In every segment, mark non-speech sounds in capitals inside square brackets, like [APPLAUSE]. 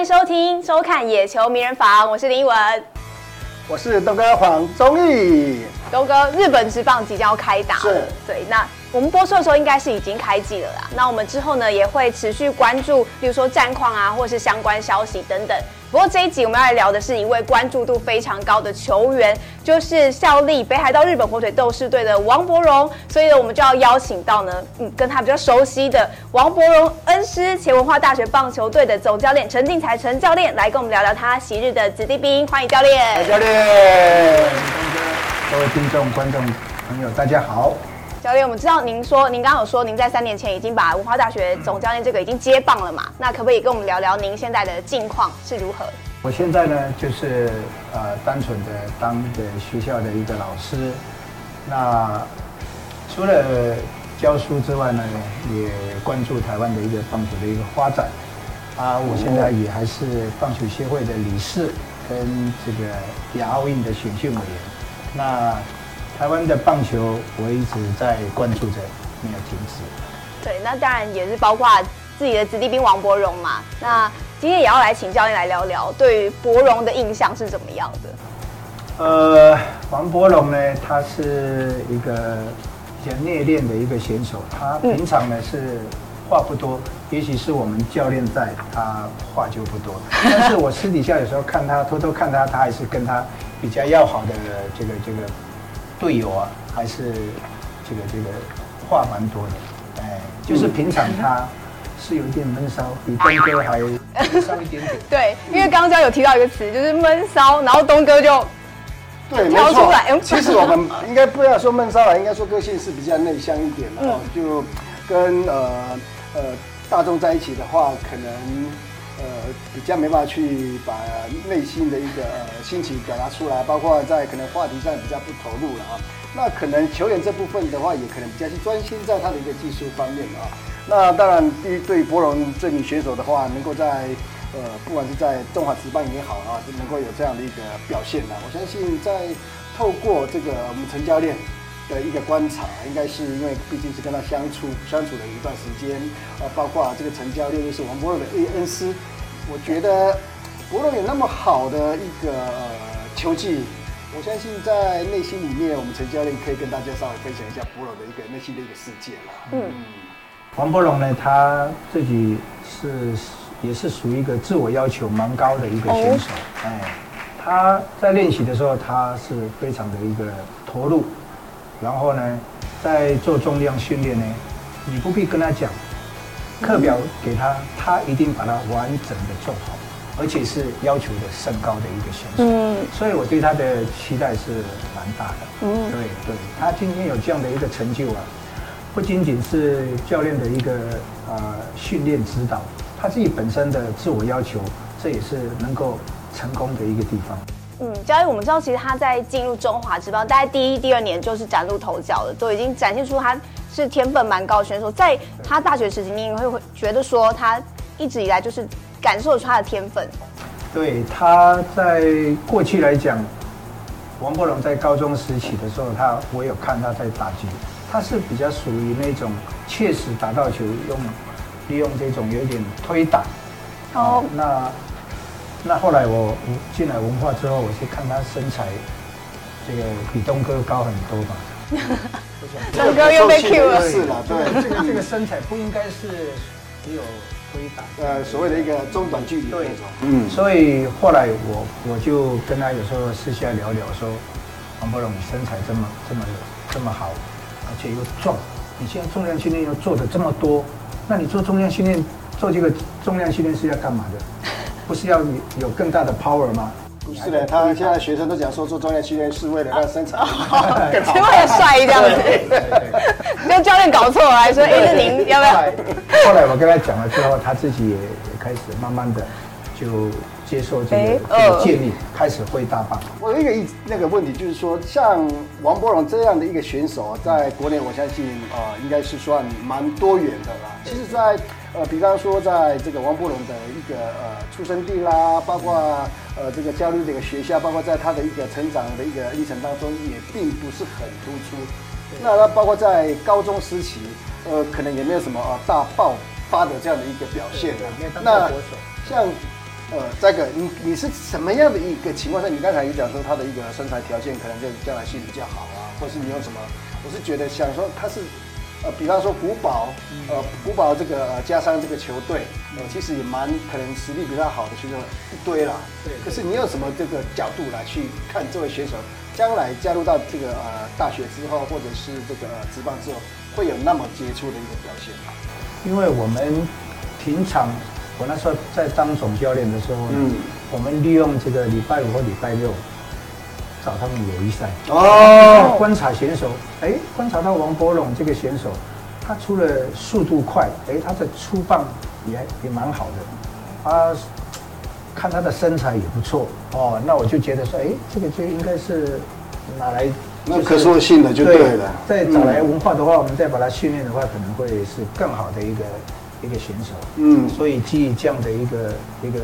迎收听、收看《野球名人房》，我是林文，我是东哥黄忠义。东哥，日本职棒即将要开打了，是对，那我们播出的时候应该是已经开季了啦。那我们之后呢，也会持续关注，比如说战况啊，或是相关消息等等。不过这一集我们要来聊的是一位关注度非常高的球员，就是效力北海道日本火腿斗士队的王柏荣。所以呢，我们就要邀请到呢，嗯，跟他比较熟悉的王柏荣恩师，前文化大学棒球队的总教练陈进财陈教练来跟我们聊聊他昔日的子弟兵。欢迎教练。教练。各位听众、观众朋友，大家好。教练，我们知道您说，您刚刚有说，您在三年前已经把文化大学总教练这个已经接棒了嘛？那可不可以跟我们聊聊您现在的近况是如何？我现在呢，就是呃，单纯的当一个学校的一个老师。那除了教书之外呢，也关注台湾的一个棒球的一个发展。啊，我现在也还是棒球协会的理事，跟这个亚奥运的选训委员。那台湾的棒球，我一直在关注着，没有停止。对，那当然也是包括自己的子弟兵王柏荣嘛。那今天也要来请教练来聊聊，对于柏荣的印象是怎么样的？呃，王柏荣呢，他是一个比较内敛的一个选手，他平常呢是话不多，也许是我们教练在，他话就不多。但是我私底下有时候看他，偷偷看他，他还是跟他比较要好的这个这个。队友啊，还是这个这个话蛮多的，哎，就是平常他是有一点闷骚，比东哥还闷骚一点点。对，因为刚刚有提到一个词，就是闷骚，然后东哥就对跳出来。其实我们应该不要说闷骚了，应该说个性是比较内向一点的，嗯、就跟呃呃大众在一起的话，可能。呃，比较没办法去把内心的一个呃心情表达出来，包括在可能话题上比较不投入了啊。那可能球员这部分的话，也可能比较去专心在他的一个技术方面啊。那当然，对于对博龙这名选手的话，能够在呃不管是在中华职棒也好啊，就能够有这样的一个表现呢，我相信在透过这个我们陈教练。的一个观察，应该是因为毕竟是跟他相处相处了一段时间，呃，包括这个陈教练就是王博尔的恩师，我觉得柏融有那么好的一个呃球技，我相信在内心里面，我们陈教练可以跟大家稍微分享一下博尔的一个内心的一个世界了。嗯，王博龙呢，他自己是也是属于一个自我要求蛮高的一个选手，哎，他在练习的时候，他是非常的一个投入。然后呢，在做重量训练呢，你不必跟他讲，课表给他，他一定把它完整的做好，而且是要求的甚高的一个选手。嗯，所以我对他的期待是蛮大的。嗯，对对，他今天有这样的一个成就啊，不仅仅是教练的一个呃训练指导，他自己本身的自我要求，这也是能够成功的一个地方。嗯，教练，我们知道其实他在进入中华职棒，大概第一、第二年就是崭露头角了，都已经展现出他是天分蛮高的选手。在他大学时期，你会会觉得说他一直以来就是感受出他的天分。对，他在过去来讲，王柏融在高中时期的时候，他我有看他在打击，他是比较属于那种确实打到球用利用这种有点推打。哦，那。那后来我进来文化之后，我去看他身材，这个比东哥高很多吧。[LAUGHS] 东哥又被 Q 了。是了，对，这个这个身材不应该是只有推打，呃，所谓的一个中短距离那种。嗯。所以后来我我就跟他有时候私下聊聊，说王伯龙，你身材这么这么这么好，而且又壮，你现在重量训练又做的这么多，那你做重量训练做这个重量训练是要干嘛的？不是要有更大的 power 吗？不是的，他现在学生都讲说做专业训练是为了让身材 [LAUGHS] 更好，是为了帅这样子。跟教练搞错了，还说哎，那您要不要？后来我跟他讲了之后，他自己也也开始慢慢的就接受这个这个建议，开始挥大棒。我有一个一那个问题就是说，像王柏荣这样的一个选手，在国内我相信啊，应该是算蛮多元的啦。其实，在呃，比方说，在这个王柏融的一个呃出生地啦，包括呃这个交流的一个学校，包括在他的一个成长的一个历程当中，也并不是很突出。那他包括在高中时期，呃，可能也没有什么啊大爆发的这样的一个表现的。那像呃，这个你你是什么样的一个情况下？你刚才也讲说他的一个身材条件可能就将来性比较好啊，或是你有什么？我是觉得想说他是。呃，比方说古堡，呃，古堡这个呃加上这个球队，呃，其实也蛮可能实力比较好的选手一堆啦。对。可是你有什么这个角度来去看这位选手将来加入到这个呃大学之后，或者是这个呃职棒之后，会有那么杰出的一个表现？因为我们平常我那时候在当总教练的时候，嗯，我们利用这个礼拜五和礼拜六。找他们友谊赛哦，观察选手，哎，观察到王柏融这个选手，他除了速度快，哎，他的出棒也也蛮好的，啊，看他的身材也不错哦，那我就觉得说，哎，这个就应该是拿来、就是、那可塑性的就对了。对再找来文化的话，嗯、我们再把他训练的话，可能会是更好的一个一个选手。嗯，所以基于这样的一个一个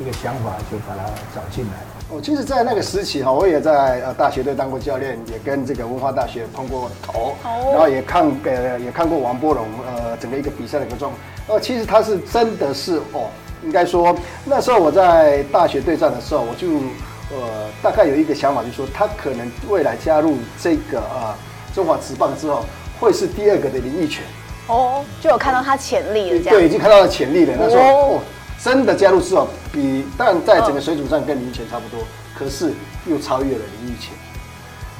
一个想法，就把他找进来。我其实，在那个时期哈，我也在呃大学队当过教练，也跟这个文化大学碰过头，然后也看呃也看过王波龙呃整个一个比赛的一个状况。呃，其实他是真的是哦，应该说那时候我在大学对战的时候，我就呃大概有一个想法，就是说他可能未来加入这个啊中华职棒之后，会是第二个的林益全。哦，就有看到他潜力了，这样。对，已经看到了潜力了。那时候哦。真的加入之后，比但在整个水准上跟林益全差不多，哦、可是又超越了林益全。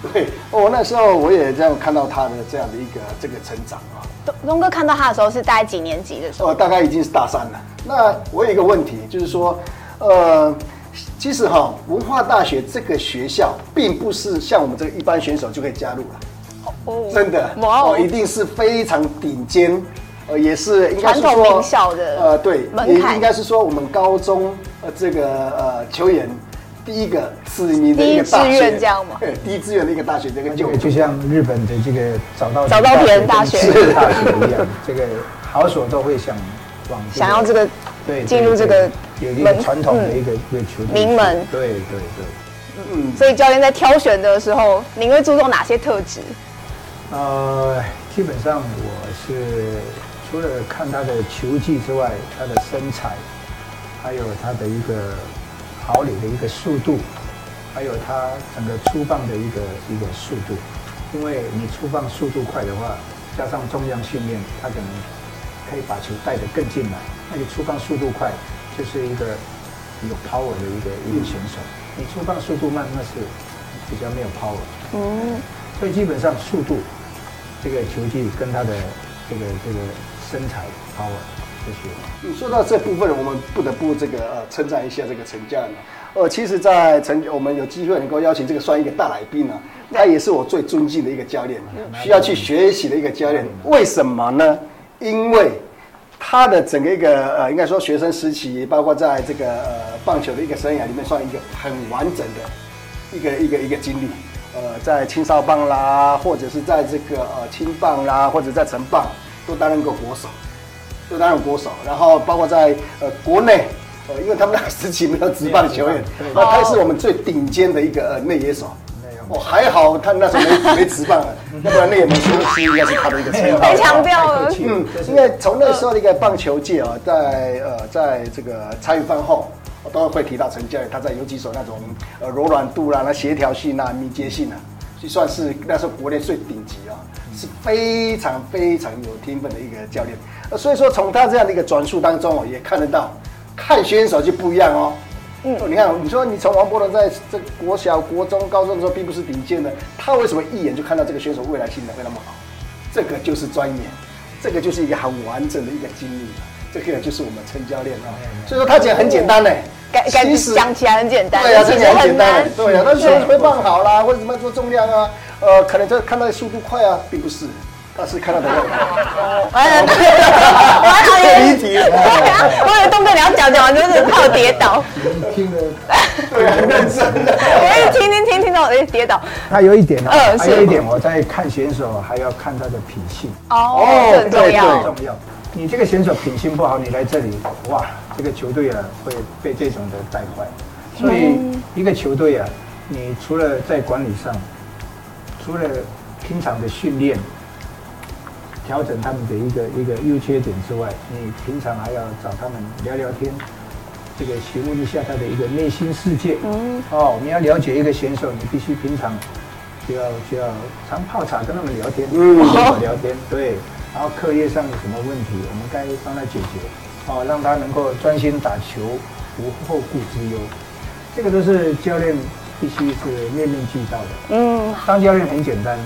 [LAUGHS] 对，哦，那时候我也这样看到他的这样的一个这个成长啊。东东哥看到他的时候是大概几年级的时候？哦，大概已经是大三了。那我有一个问题，就是说，呃，其实哈，文化大学这个学校并不是像我们这个一般选手就可以加入了。哦，真的，哦，一定是非常顶尖。呃，也是应该是说，传统名校的呃，对，也应该是说我们高中呃这个呃球员第一个是你的一个大学这样吗？对，[LAUGHS] 第一志愿的一个大学，这个就就像日本的这个早稻早稻田大学大学一样，这个好所都会想往想要这个对进入这个有一个传统的一个一个球队名门，对对对，嗯，所以教练在挑选的时候，您会注重哪些特质？呃，基本上我是。除了看他的球技之外，他的身材，还有他的一个跑垒的一个速度，还有他整个出棒的一个一个速度。因为你出棒速度快的话，加上重量训练，他可能可以把球带得更进来。那你出棒速度快，就是一个有 power 的一个一个选手。你出棒速度慢，那是比较没有 power。嗯。所以基本上速度，这个球技跟他的这个这个。身材好啊，谢谢。你说到这部分，我们不得不这个呃称赞一下这个陈教练。呃，其实，在陈我们有机会能够邀请这个算一个大来宾呢，他也是我最尊敬的一个教练，需要去学习的一个教练。为什么呢？因为他的整个一个呃，应该说学生时期，包括在这个呃棒球的一个生涯里面，算一个很完整的一个一个一个经历。呃，在青少棒啦，或者是在这个呃青棒啦，或者在成棒。都担任过国手，都担任国手，然后包括在呃国内，呃，因为他们那个时期没有直棒球员，那他是我们最顶尖的一个呃内野手。哦，还好他那时候没没职棒了，要不然内野门说是应该是他的一个称号。太强调了，嗯，因为从那时候的一个棒球界啊，在呃在这个茶余饭后，我都会提到陈教练，他在游击手那种呃柔软度啦、那协调性啊、敏捷性啊，就算是那时候国内最顶级啊。是非常非常有天分的一个教练，呃，所以说从他这样的一个转述当中哦，也看得到，看选手就不一样哦。嗯，你看，你说你从王伯伦在这国小、国中、高中的时候并不是顶尖的，他为什么一眼就看到这个选手未来性能会那么好？这个就是专业，这个就是一个很完整的一个经历，这个就是我们陈教练啊。所以说他讲很简单呢，感其实讲起来很简单，对啊，其实很简单，对啊，他说挥棒好啦，或者什么做重量啊。呃，可能就看到的速度快啊，并不是，他是看到的样子。[LAUGHS] 哦，[LAUGHS] 哎，我还好离题了。我以为东哥你要讲讲完就是怕我跌倒。听了，[LAUGHS] 对，很认真的。我一听听听听到哎跌倒。那有一点呢，还有一点我在看选手还要看他的品性。哦，很重要，很重要。你这个选手品性不好，你来这里，哇，这个球队啊会被这种的带坏。所以一个球队啊，你除了在管理上。除了平常的训练，调整他们的一个一个优缺点之外，你平常还要找他们聊聊天，这个询问一下他的一个内心世界。嗯，哦，你要了解一个选手，你必须平常就要就要常泡茶跟他们聊天，嗯，聊天，对。然后课业上有什么问题，我们该帮他解决，哦，让他能够专心打球，无后顾之忧。这个都是教练必须是面面俱到的。嗯，当教练很简单。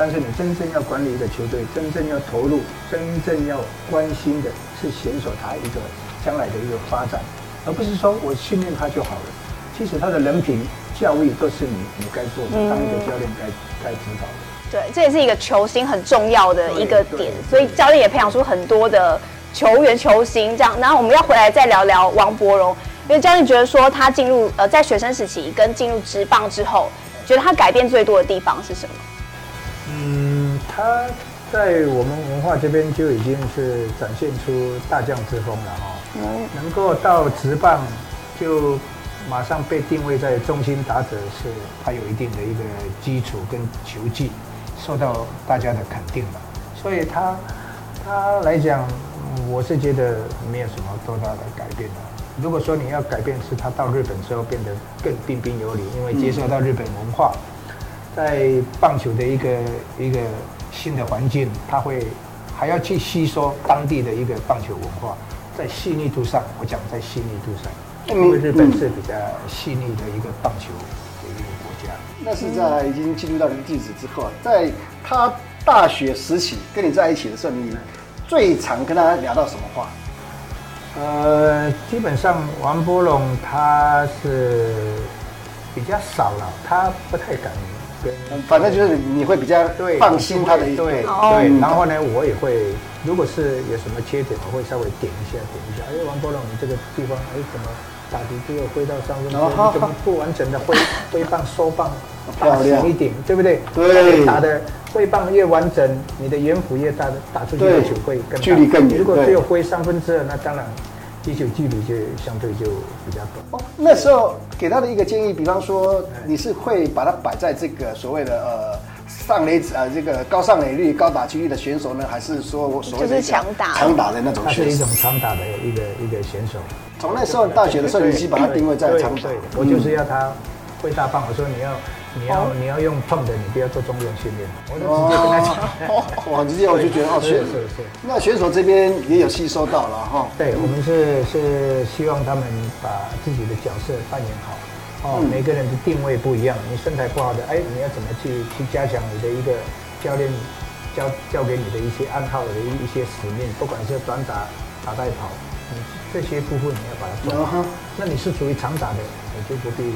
但是你真正要管理一个球队，真正要投入，真正要关心的是选手他一个将来的一个发展，而不是说我训练他就好了。其实他的人品、教育都是你你该做的，当一个教练该该指导的。对，这也是一个球星很重要的一个点，所以教练也培养出很多的球员、球星这样。然后我们要回来再聊聊王柏荣，因为教练觉得说他进入呃在学生时期跟进入职棒之后，觉得他改变最多的地方是什么？嗯，他在我们文化这边就已经是展现出大将之风了哈。嗯，能够到职棒，就马上被定位在中心打者，是他有一定的一个基础跟球技，受到大家的肯定了。所以他他来讲，我是觉得没有什么多大的改变的。如果说你要改变，是他到日本之后变得更彬彬有礼，因为接受到日本文化。在棒球的一个一个新的环境，他会还要去吸收当地的一个棒球文化，在细腻度上，我讲在细腻度上，因为日本是比较细腻的一个棒球。那是在已经进入到你的弟子之后，在他大学时期跟你在一起的时候，你最常跟他聊到什么话？呃，基本上王波龙他是比较少了，他不太敢。对，反正就是你会比较放心他的一对对，对，然后呢，我也会，如果是有什么缺点，我会稍微点一下，点一下。哎，王波龙，你这个地方，哎，怎么打击只有挥到三分之一？你怎么不完整的挥挥棒收棒打响一点，对不对？对，打的挥棒越完整，你的圆弧越大，打出去的球会更距离更远。如果只有挥三分之二，那当然。击球距离就相对就比较短。哦，那时候给他的一个建议，比方说你是会把它摆在这个所谓的呃上垒呃这个高上垒率、高打击率的选手呢，还是说我所谓的强打强打的那种选手？他是一种强打的一个一个选手。从那时候大学的时候，你是把他定位在强打。我就是要他会大棒，我说你要。你要你要用碰的，你不要做重量训练。我就直接跟他讲，哇，[LAUGHS] 直接我就觉得哦，[LAUGHS] 是是是。那选手这边也有吸收到了哈。对，我们是是希望他们把自己的角色扮演好。哦，每个人的定位不一样，你身材不好的，哎，你要怎么去去加强你的一个教练教教给你的一些暗号的一一些使命，不管是短打、打带跑，你这些部分你要把它做好。那你是属于长打的，你就不必。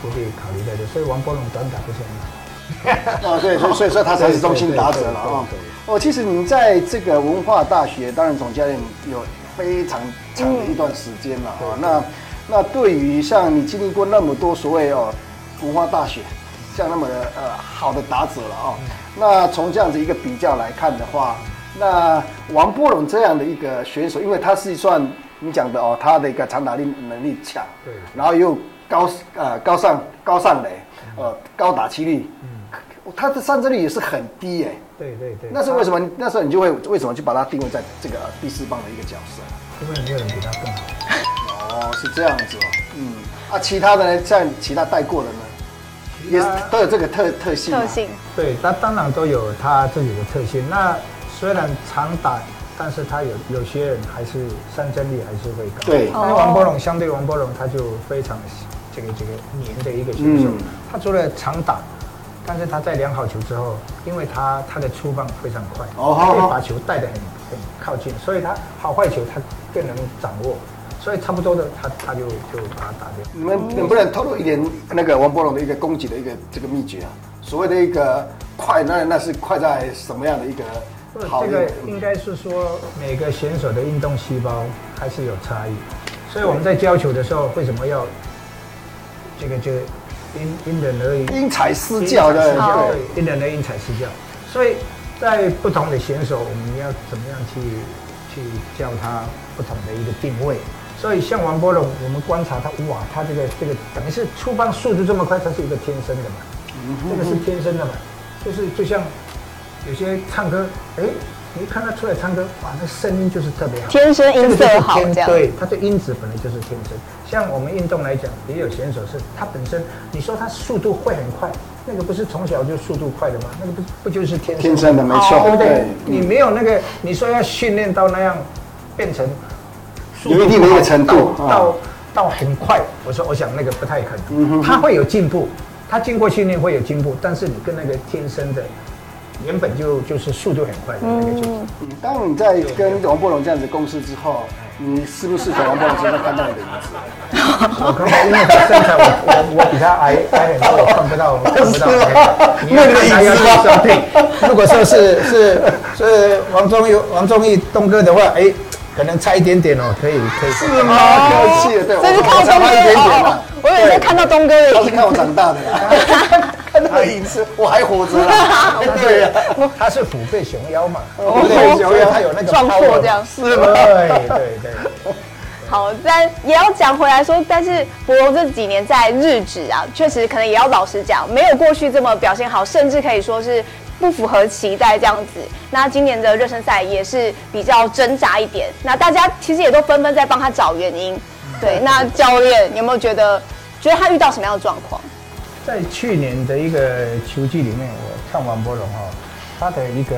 不必考虑在这，所以王波龙短打不是很好啊，对，所以所以说他才是中心打者了啊。哦，其实你在这个文化大学担任总教练有非常长的一段时间了啊。那那对于像你经历过那么多所谓哦文化大学像那么的呃好的打者了啊，那从这样子一个比较来看的话，那王波龙这样的一个选手，因为他是算你讲的哦，他的一个长打力能力强，对，然后又。高呃高上高上垒，呃高打击率，嗯，他的上阵率也是很低哎，对对对，那是为什么？那时候你就会为什么就把他定位在这个第四棒的一个角色？因为没有人比他更好。哦，是这样子哦，嗯，啊，其他的呢，像其他带过的呢，也都有这个特特性。特性。对，他当然都有他自己的特性。那虽然长打。但是他有有些人还是三振率还是会高，对，因为王柏龙相对王柏龙他就非常这个这个黏的一个选手，嗯、他除了长打，但是他在量好球之后，因为他他的出棒非常快，哦，他可以把球带得很很靠近，所以他好坏球他更能掌握，所以差不多的他他就就把他打掉。你们能不能透露一点那个王柏融的一个攻击的一个这个秘诀啊？所谓的一个快，那那是快在什么样的一个？这个应该是说每个选手的运动细胞还是有差异，所以我们在教球的时候，为什么要这个就因因人而异，因材施教的，对，因人而异，因材施教。所以在不同的选手，我们要怎么样去去教他不同的一个定位？所以像王波龙，我们观察他，哇，他这个这个等于是出棒速度这么快，他是一个天生的嘛，这个是天生的嘛，就是就像。有些唱歌，哎，你看他出来唱歌，哇，那声音就是特别好，天生音色好，这这样对，他的音质本来就是天生。像我们运动来讲，也有选手是他本身，你说他速度会很快，那个不是从小就速度快的吗？那个不不就是天生天生的没错，对不？对你没有那个，你说要训练到那样变成有一定的一个程度到到，到很快，我说我想那个不太可能，他会有进步，他经过训练会有进步，但是你跟那个天生的。原本就就是速度很快的那个就是。嗯，当你在跟王柏龙这样子共事之后，你是不是从王柏龙身上看到你的影子？我刚才因为他身材我我我比他矮矮很多，我看不到看不到。[LAUGHS] 你要看他要兄弟，如果说是是是王宗义王宗义东哥的话，哎，可能差一点点哦，可以可以。是吗？客气了，对。这是靠东哥。[LAUGHS] 我以为是看到东哥的。他是看我长大的。看到影子，我还活着 [LAUGHS] 啊！对呀，他是虎背熊腰嘛，虎背熊腰，他有那个壮阔这样，是吗？对对对。[LAUGHS] 好，但也要讲回来说，但是博龙这几年在日职啊，确实可能也要老实讲，没有过去这么表现好，甚至可以说是不符合期待这样子。那今年的热身赛也是比较挣扎一点，那大家其实也都纷纷在帮他找原因。对，那教练有没有觉得，觉得他遇到什么样的状况？在去年的一个球季里面，我看王柏融哈，他的一个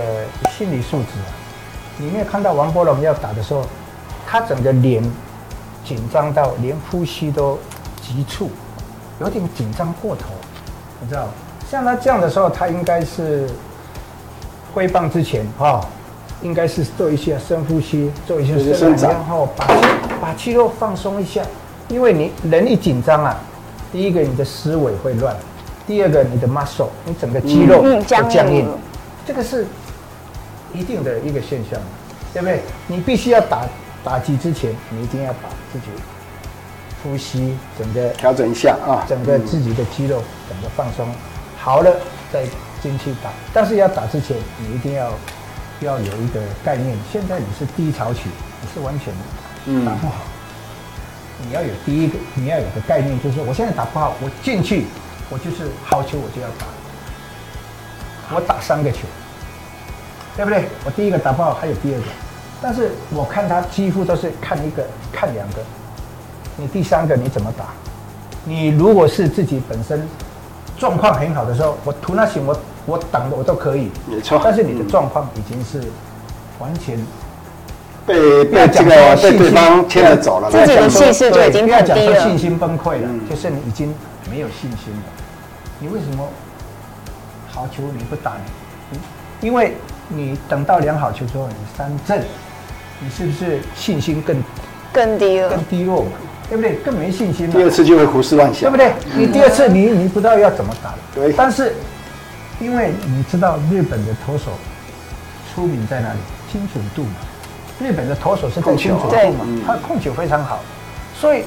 心理素质啊，里面看到王柏融要打的时候，他整个脸紧张到连呼吸都急促，有点紧张过头，你知道？像他这样的时候，他应该是挥棒之前哈，应该是做一些深呼吸，做一些伸展，然后把把肌肉放松一下，因为你人一紧张啊。第一个，你的思维会乱；第二个，你的 muscle，你整个肌肉会僵硬，这个是一定的一个现象，对不对？你必须要打打击之前，你一定要把自己呼吸整个调整一下啊，整个自己的肌肉整个放松。好了再进去打。但是要打之前，你一定要要有一个概念。现在你是低潮期，你是完全打不好。你要有第一个，你要有个概念，就是我现在打不好，我进去，我就是好球，我就要打，我打三个球，对不对？我第一个打不好，还有第二个，但是我看他几乎都是看一个，看两个，你第三个你怎么打？你如果是自己本身状况很好的时候，我图那行，我我挡的我都可以，没错。但是你的状况已经是完全。被被这个被对方牵着走了，自己的气势就已经很低了，信心崩溃了，就是你已经没有信心了。你为什么好球你不打呢？因为你等到两好球之后，你三振，你是不是信心更更低了，更低落嘛？对不对？更没信心了。第二次就会胡思乱想，对不对？你第二次你你不知道要怎么打了。对。但是因为你知道日本的投手出名在哪里？精准度嘛。日本的投手是在精准度嘛，他控球非常好，所以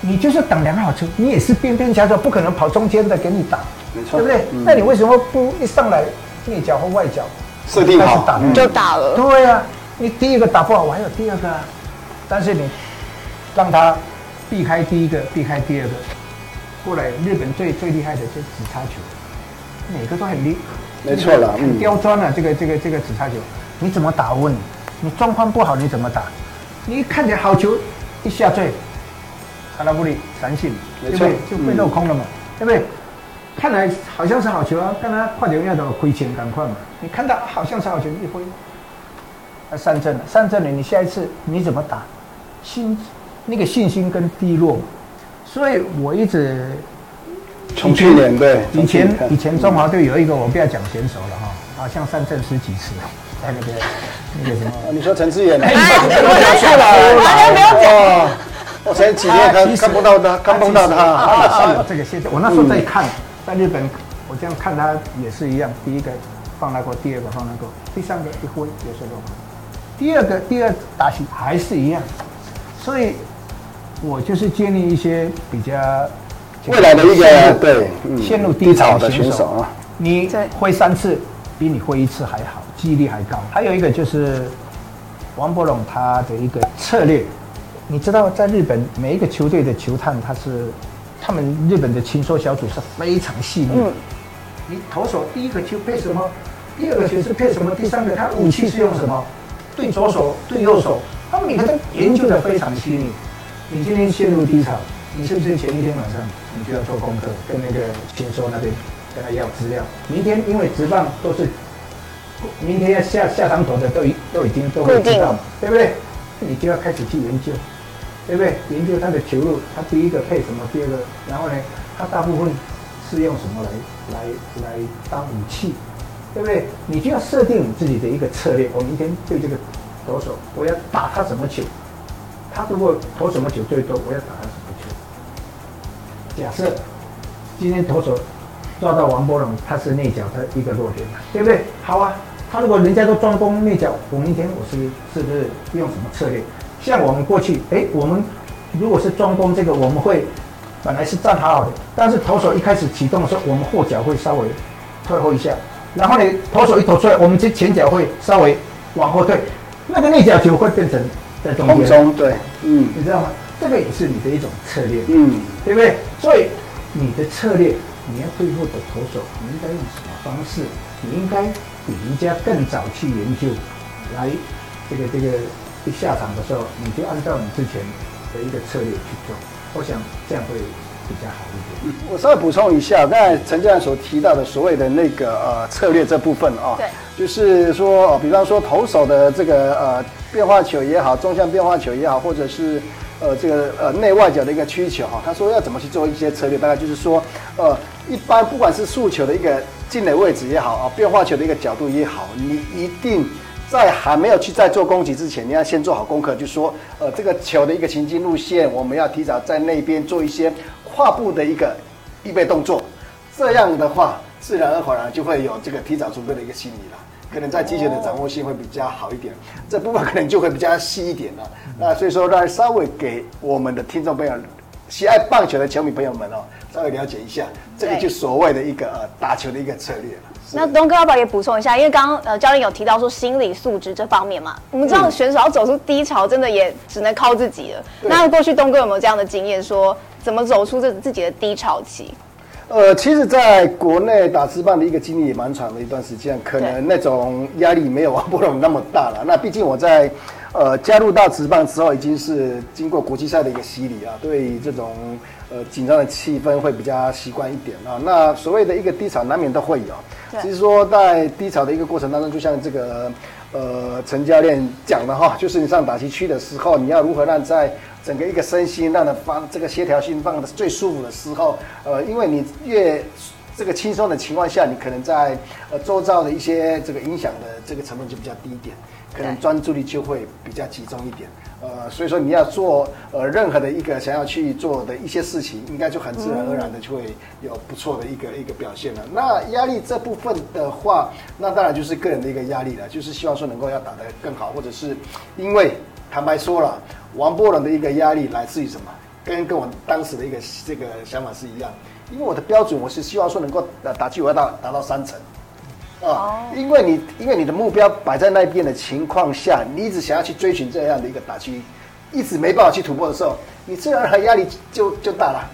你就是等两个好球，你也是边边夹角，不可能跑中间的给你打，没错，对不对？那你为什么不一上来内角或外角设定好打就打了？对啊，你第一个打不好，我还有第二个啊，但是你让他避开第一个，避开第二个，过来日本最最厉害的就是紫叉球，每个都很厉，没错了，很刁钻啊，这个这个这个紫叉球，你怎么打问？你状况不好，你怎么打？你一看见好球，一下坠，卡拉布里闪现，对不对？就被落空了嘛，对不对？看来好像是好球啊，看他快点要的亏钱赶快嘛。你看到好像是好球，一挥，他三振了，三振了，你下一次你怎么打？心那个信心跟低落，所以我一直从去年对以前以前中华队有一个我不要讲选手了哈，好像三振十几次。[LAUGHS] 在那边，那个什么？你说陈志远？哎，我错了，完全没有讲。我前几天看看不到他，看不到他。啊，这个现在我那时候在看，在日本，我这样看他也是一样。第一个放那个，第二个放那个，第三个一挥也是落。第二个第二打起还是一样，所以我就是建立一些比较未来的一个对陷入低潮的选手啊。你挥三次。比你挥一次还好，记忆力还高。还有一个就是王伯龙他的一个策略，你知道，在日本每一个球队的球探，他是他们日本的情报小组是非常细腻。嗯，你投手第一个球配什么？第二个球是配什么？第三个他武器是用什么？对左手，对右手，他们每个都研究的非常细腻。你今天陷入低潮，你是不是前一天晚上你就要做功课，跟那个签收那边跟他要资料？明天因为职棒都是，明天要下下场投的都已都已经都会知道嘛，对不对？你就要开始去研究，对不对？研究他的球路，他第一个配什么？第二个，然后呢，他大部分是用什么来来来当武器，对不对？你就要设定你自己的一个策略。我明天对这个投手，我要打他什么球？他如果投什么球最多，我要打他什么球？假设今天投手抓到王波龙，他是内角的一个弱点，对不对？好啊，他如果人家都专攻内角，我明天我是是不是用什么策略？像我们过去，哎，我们如果是专攻这个，我们会本来是站好好的，但是投手一开始启动的时候，我们后脚会稍微退后一下，然后呢，投手一投出来，我们这前脚会稍微往后退，那个内角球会变成。在中间，对，嗯，你知道吗？这个也是你的一种策略，嗯，对不对？所以你的策略，你要对付的投手，你应该用什么方式？你应该比人家更早去研究，来这个这个一下场的时候，你就按照你之前的一个策略去做。我想这样会比较好一点。我稍微补充一下，刚才陈教练所提到的所谓的那个呃策略这部分啊，对，就是说，比方说投手的这个呃。变化球也好，纵向变化球也好，或者是呃这个呃内外角的一个曲球哈，他说要怎么去做一些策略，大概就是说，呃，一般不管是速球的一个进垒位置也好啊，变化球的一个角度也好，你一定在还没有去再做攻击之前，你要先做好功课，就说，呃，这个球的一个行进路线，我们要提早在那边做一些跨步的一个预备动作，这样的话，自然而然就会有这个提早准备的一个心理了。可能在击球的掌握性会比较好一点，这部分可能就会比较细一点了。那所以说，让稍微给我们的听众朋友、喜爱棒球的球迷朋友们哦，稍微了解一下，这个就所谓的一个呃打球的一个策略了。那东哥要不要也补充一下？因为刚刚呃教练有提到说心理素质这方面嘛，我们知道选手要走出低潮，真的也只能靠自己了。那过去东哥有没有这样的经验，说怎么走出这自己的低潮期？呃，其实，在国内打职棒的一个经历也蛮长的一段时间，可能那种压力没有王柏融那么大了。那毕竟我在，呃，加入到职棒之后，已经是经过国际赛的一个洗礼啊，对这种呃紧张的气氛会比较习惯一点啊。那所谓的一个低潮，难免都会有。其实说在低潮的一个过程当中，就像这个呃陈教练讲的哈，就是你上打击区的时候，你要如何让在整个一个身心让人放这个协调性放的最舒服的时候，呃，因为你越这个轻松的情况下，你可能在呃周遭的一些这个影响的这个成本就比较低一点，可能专注力就会比较集中一点。呃，所以说你要做呃任何的一个想要去做的一些事情，应该就很自然而然的就会有不错的一个一个表现了。那压力这部分的话，那当然就是个人的一个压力了，就是希望说能够要打得更好，或者是因为坦白说了。王波伦的一个压力来自于什么？跟跟我当时的一个这个想法是一样，因为我的标准我是希望说能够打打击我要达达到三成，啊，因为你因为你的目标摆在那边的情况下，你一直想要去追寻这样的一个打击，一直没办法去突破的时候，你自然而然压力就就大了，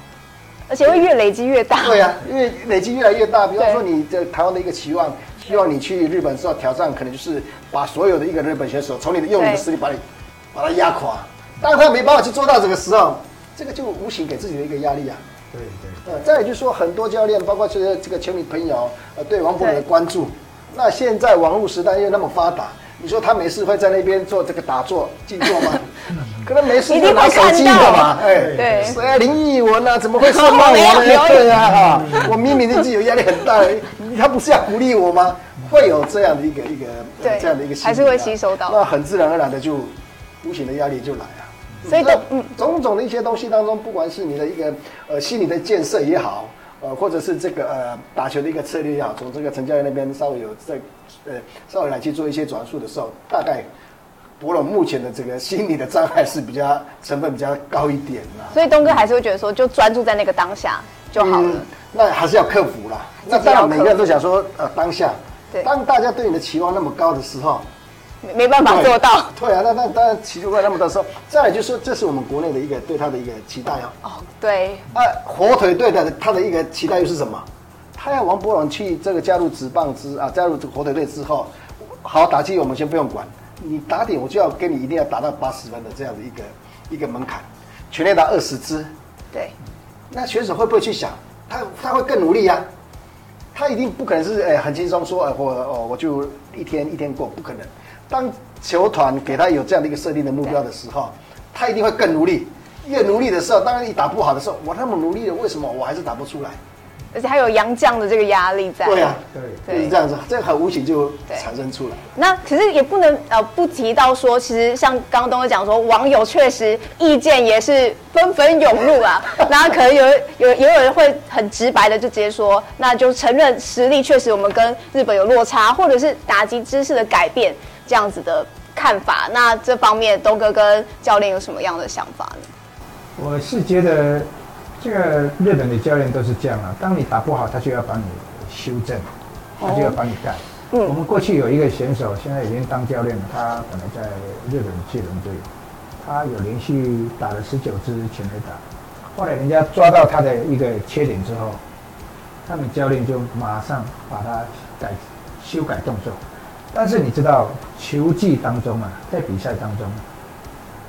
而且会越累积越大。对呀、啊，因为累积越来越大。比方说你在台湾的一个期望，希望你去日本之后挑战，可能就是把所有的一个日本选手从你的用你的实力把你把他压垮。当他没办法去做到这个时候，这个就无形给自己的一个压力啊。对对。呃，再也就是说，很多教练，包括这些这个球迷朋友，呃，对王柏融的关注。那现在网络时代又那么发达，你说他没事会在那边做这个打坐静坐吗？[LAUGHS] 可能没事就拿手机干嘛。哎，对。谁啊？林奕文啊？怎么会说骂我呢？[LAUGHS] 对啊，哈，我明明自己有压力很大，他不是要鼓励我吗？会有这样的一个一个这样的一个还是会吸收到。那很自然而然的就无形的压力就来了。所以种种的一些东西当中，不管是你的一个呃心理的建设也好，呃，或者是这个呃打球的一个策略也好，从这个陈教练那边稍微有在呃稍微来去做一些转述的时候，大概博龙目前的这个心理的障碍是比较成分比较高一点啦。所以东哥还是会觉得说，就专注在那个当下就好了。嗯、那还是要克服啦。那当然每个人都想说，呃，当下，对，当大家对你的期望那么高的时候。没办法做到。对，对啊，那那当然期望那么多时候，再来就是说，这是我们国内的一个对他的一个期待啊。哦，对。啊，火腿队的他的一个期待又是什么？他要王柏融去这个加入职棒之啊，加入这个火腿队之后，好打击我们先不用管，你打点我就要跟你一定要达到八十分的这样的一个一个门槛，全垒打二十支，对，那选手会不会去想，他他会更努力呀、啊？他一定不可能是哎很轻松说哎我哦我就一天一天过，不可能。当球团给他有这样的一个设定的目标的时候，他一定会更努力。越努力的时候，当然你打不好的时候，我那么努力了，为什么我还是打不出来？而且还有杨绛的这个压力在。对啊，对，就是这样子，这个很无形就产生出来。那可是也不能呃不提到说，其实像刚刚东哥讲说，网友确实意见也是纷纷涌入啊。[LAUGHS] 然后可能有有也有人会很直白的就直接说，那就承认实力确实我们跟日本有落差，或者是打击姿势的改变这样子的看法。那这方面东哥跟教练有什么样的想法呢？我是觉得，这个日本的教练都是这样啊。当你打不好，他就要帮你修正，他就要帮你改。嗯。我们过去有一个选手，现在已经当教练了。他本来在日本巨人队，他有连续打了十九支全垒打。后来人家抓到他的一个缺点之后，他们教练就马上把他改修改动作。但是你知道，球技当中啊，在比赛当中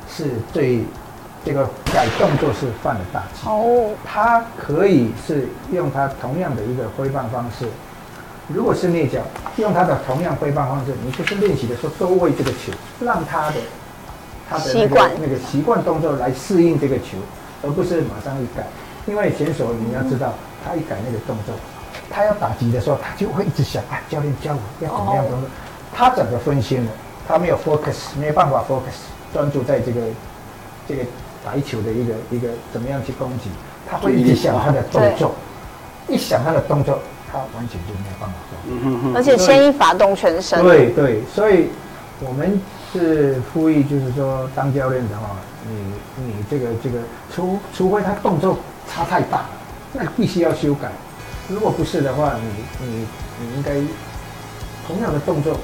是最。这个改动作是犯了大忌。哦，他可以是用他同样的一个挥棒方式，如果是内角，用他的同样挥棒方式，你就是练习的时候多喂这个球，让他的他的那个那个习惯动作来适应这个球，而不是马上一改。因为选手你要知道，他一改那个动作，他要打击的时候，他就会一直想啊，教练教我要怎么样动作，他整个分心了，他没有 focus，没有办法 focus，专注在这个这个。打一球的一个一个怎么样去攻击，他会一直想他的动作，一想他的动作，他完全就没有办法做。而且牵一发动全身。对对，所以我们是呼吁，就是说当教练的话，你你这个这个，除除非他动作差太大，那必须要修改。如果不是的话，你你你应该同样的动作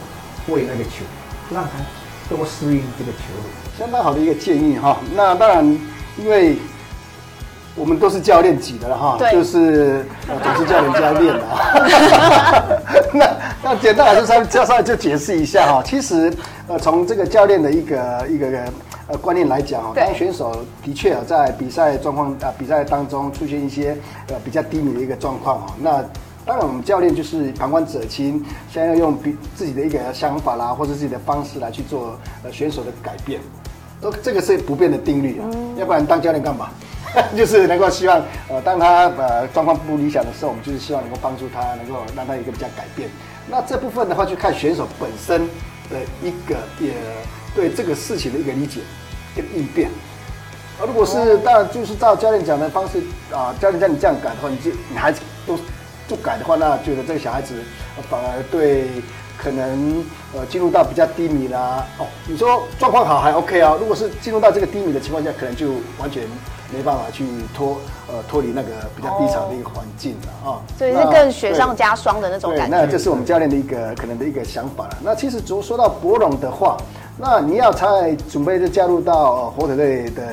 喂那个球，让他多适应这个球。相当好的一个建议哈，那当然，因为我们都是教练级的了哈，就是总是叫人家练的。[LAUGHS] 那那简单来说，稍稍微就解释一下哈。其实呃，从这个教练的一个一个呃观念来讲哈，当选手的确啊在比赛状况啊比赛当中出现一些呃比较低迷的一个状况哈，那。当然，我们教练就是旁观者清，先要用比自己的一个想法啦，或者自己的方式来去做呃选手的改变，都这个是不变的定律啊。嗯、要不然当教练干嘛？[LAUGHS] 就是能够希望呃，当他呃状况不理想的时候，我们就是希望能够帮助他，能够让他一个比较改变。那这部分的话，就看选手本身的一个也对这个事情的一个理解跟应变。而如果是当然就是照教练讲的方式啊，教练叫你这样改的话，你就你还是都。不改的话，那觉得这个小孩子反而对可能呃进入到比较低迷啦。哦，你说状况好还 OK 啊，如果是进入到这个低迷的情况下，可能就完全没办法去脱呃脱离那个比较低潮的一个环境了啊。所以是更雪上加霜的那种感觉。那这是我们教练的一个可能的一个想法了。那其实说说到博龙的话，那你要在准备就加入到火腿队的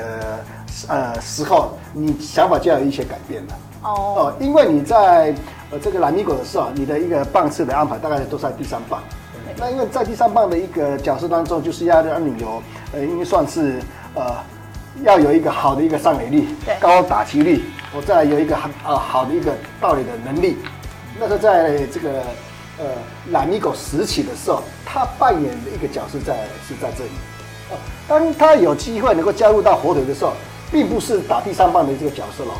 呃时候，你想法就要有一些改变了。哦哦，因为你在。呃，这个拉米狗的时候，你的一个棒次的安排大概都在第三棒。那因为在第三棒的一个角色当中，就是要让你有，呃，应该算是呃，要有一个好的一个上垒率，高打击率，我再有一个很呃好的一个盗垒的能力。那时候在这个呃拉米狗时期的时候，他扮演的一个角色在是在这里。哦，当他有机会能够加入到火腿的时候，并不是打第三棒的这个角色了。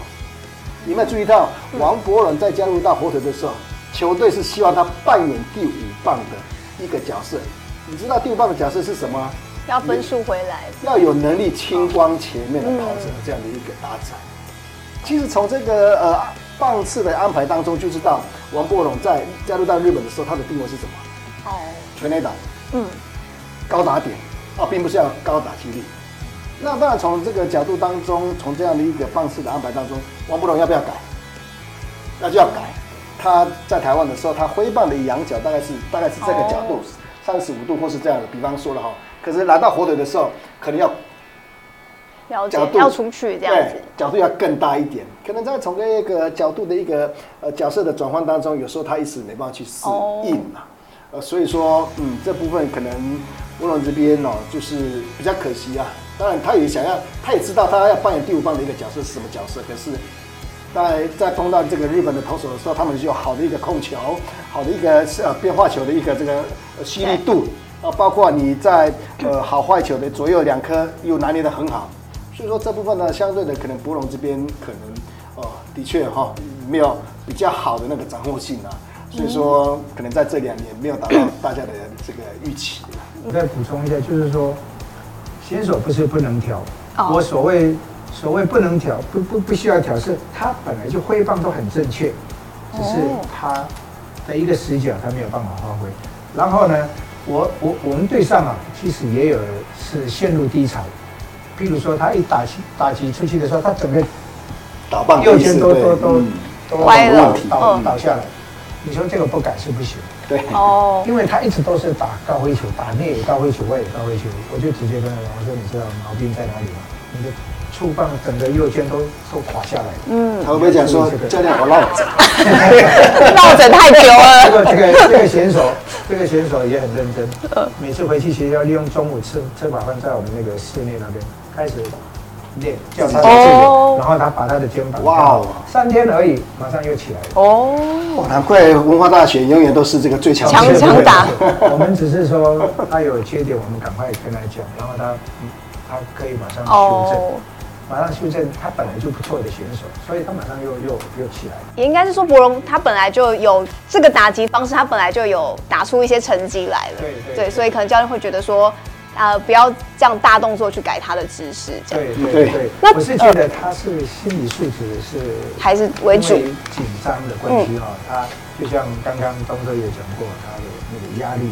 你有没有注意到，王柏伦在加入到火腿的时候，球队是希望他扮演第五棒的一个角色。你知道第五棒的角色是什么？要分数回来，要有能力清光前面的跑者这样的一个打者。其实从这个呃棒次的安排当中就知道，王柏伦在加入到日本的时候，他的定位是什么？哦，全垒打，嗯，高打点啊，并不是要高打击率。那当然，从这个角度当中，从这样的一个棒次的安排当中，王柏融要不要改？那就要改。他在台湾的时候，他挥棒的仰角大概是大概是这个角度，三十五度或是这样的。比方说了哈，可是来到火腿的时候，可能要角度要出去这样子，角度要更大一点。可能在从那个角度的一个呃角色的转换当中，有时候他一时没办法去适应嘛。哦、呃，所以说，嗯，这部分可能柏融这边哦，就是比较可惜啊。当然，他也想要，他也知道他要扮演第五棒的一个角色是什么角色，可是，在在碰到这个日本的投手的时候，他们就有好的一个控球，好的一个呃变化球的一个这个犀利度啊，包括你在呃好坏球的左右两颗又拿捏的很好。所以说这部分呢，相对的可能博龙这边可能，哦、呃，的确哈、哦，没有比较好的那个掌握性啊。所以说，可能在这两年没有达到大家的这个预期。我再补充一下，就是说，选手不是不能调。我所谓所谓不能调，不不不需要调，是他本来就挥棒都很正确，只是他的一个死角他没有办法发挥。然后呢，我我我们队上啊，其实也有是陷入低潮。譬如说，他一打击打击出去的时候，他整个打棒右肩都都都都歪了，倒倒下来。你说这个不改是不行。对哦，因为他一直都是打高飞球，打内野高飞球，外野高飞球。我就直接跟他讲，我说你知道毛病在哪里吗？你的触棒整个右肩都都垮下来。嗯，他会不会讲说教练我落枕？落枕太久了。这个这个这个选手，这个选手也很认真。每次回去学校，利用中午吃吃饱饭，在我们那个室内那边。开始练，叫他自己，然后他把他的肩膀，哇哦，三天而已，马上又起来了。哦，难怪文化大学永远都是这个最强强强打。[LAUGHS] 我们只是说他有缺点，我们赶快跟他讲，然后他他可以马上修正，马上修正。他本来就不错的选手，所以他马上又又又起来了。也应该是说，博龙他本来就有这个打击方式，他本来就有打出一些成绩来了。对对，对，所以可能教练会觉得说。呃，不要这样大动作去改他的姿势，这样。对对对。那我是觉得他是心理素质是还是为主，紧张的关系哈。他就像刚刚东哥也讲过，他的那个压力，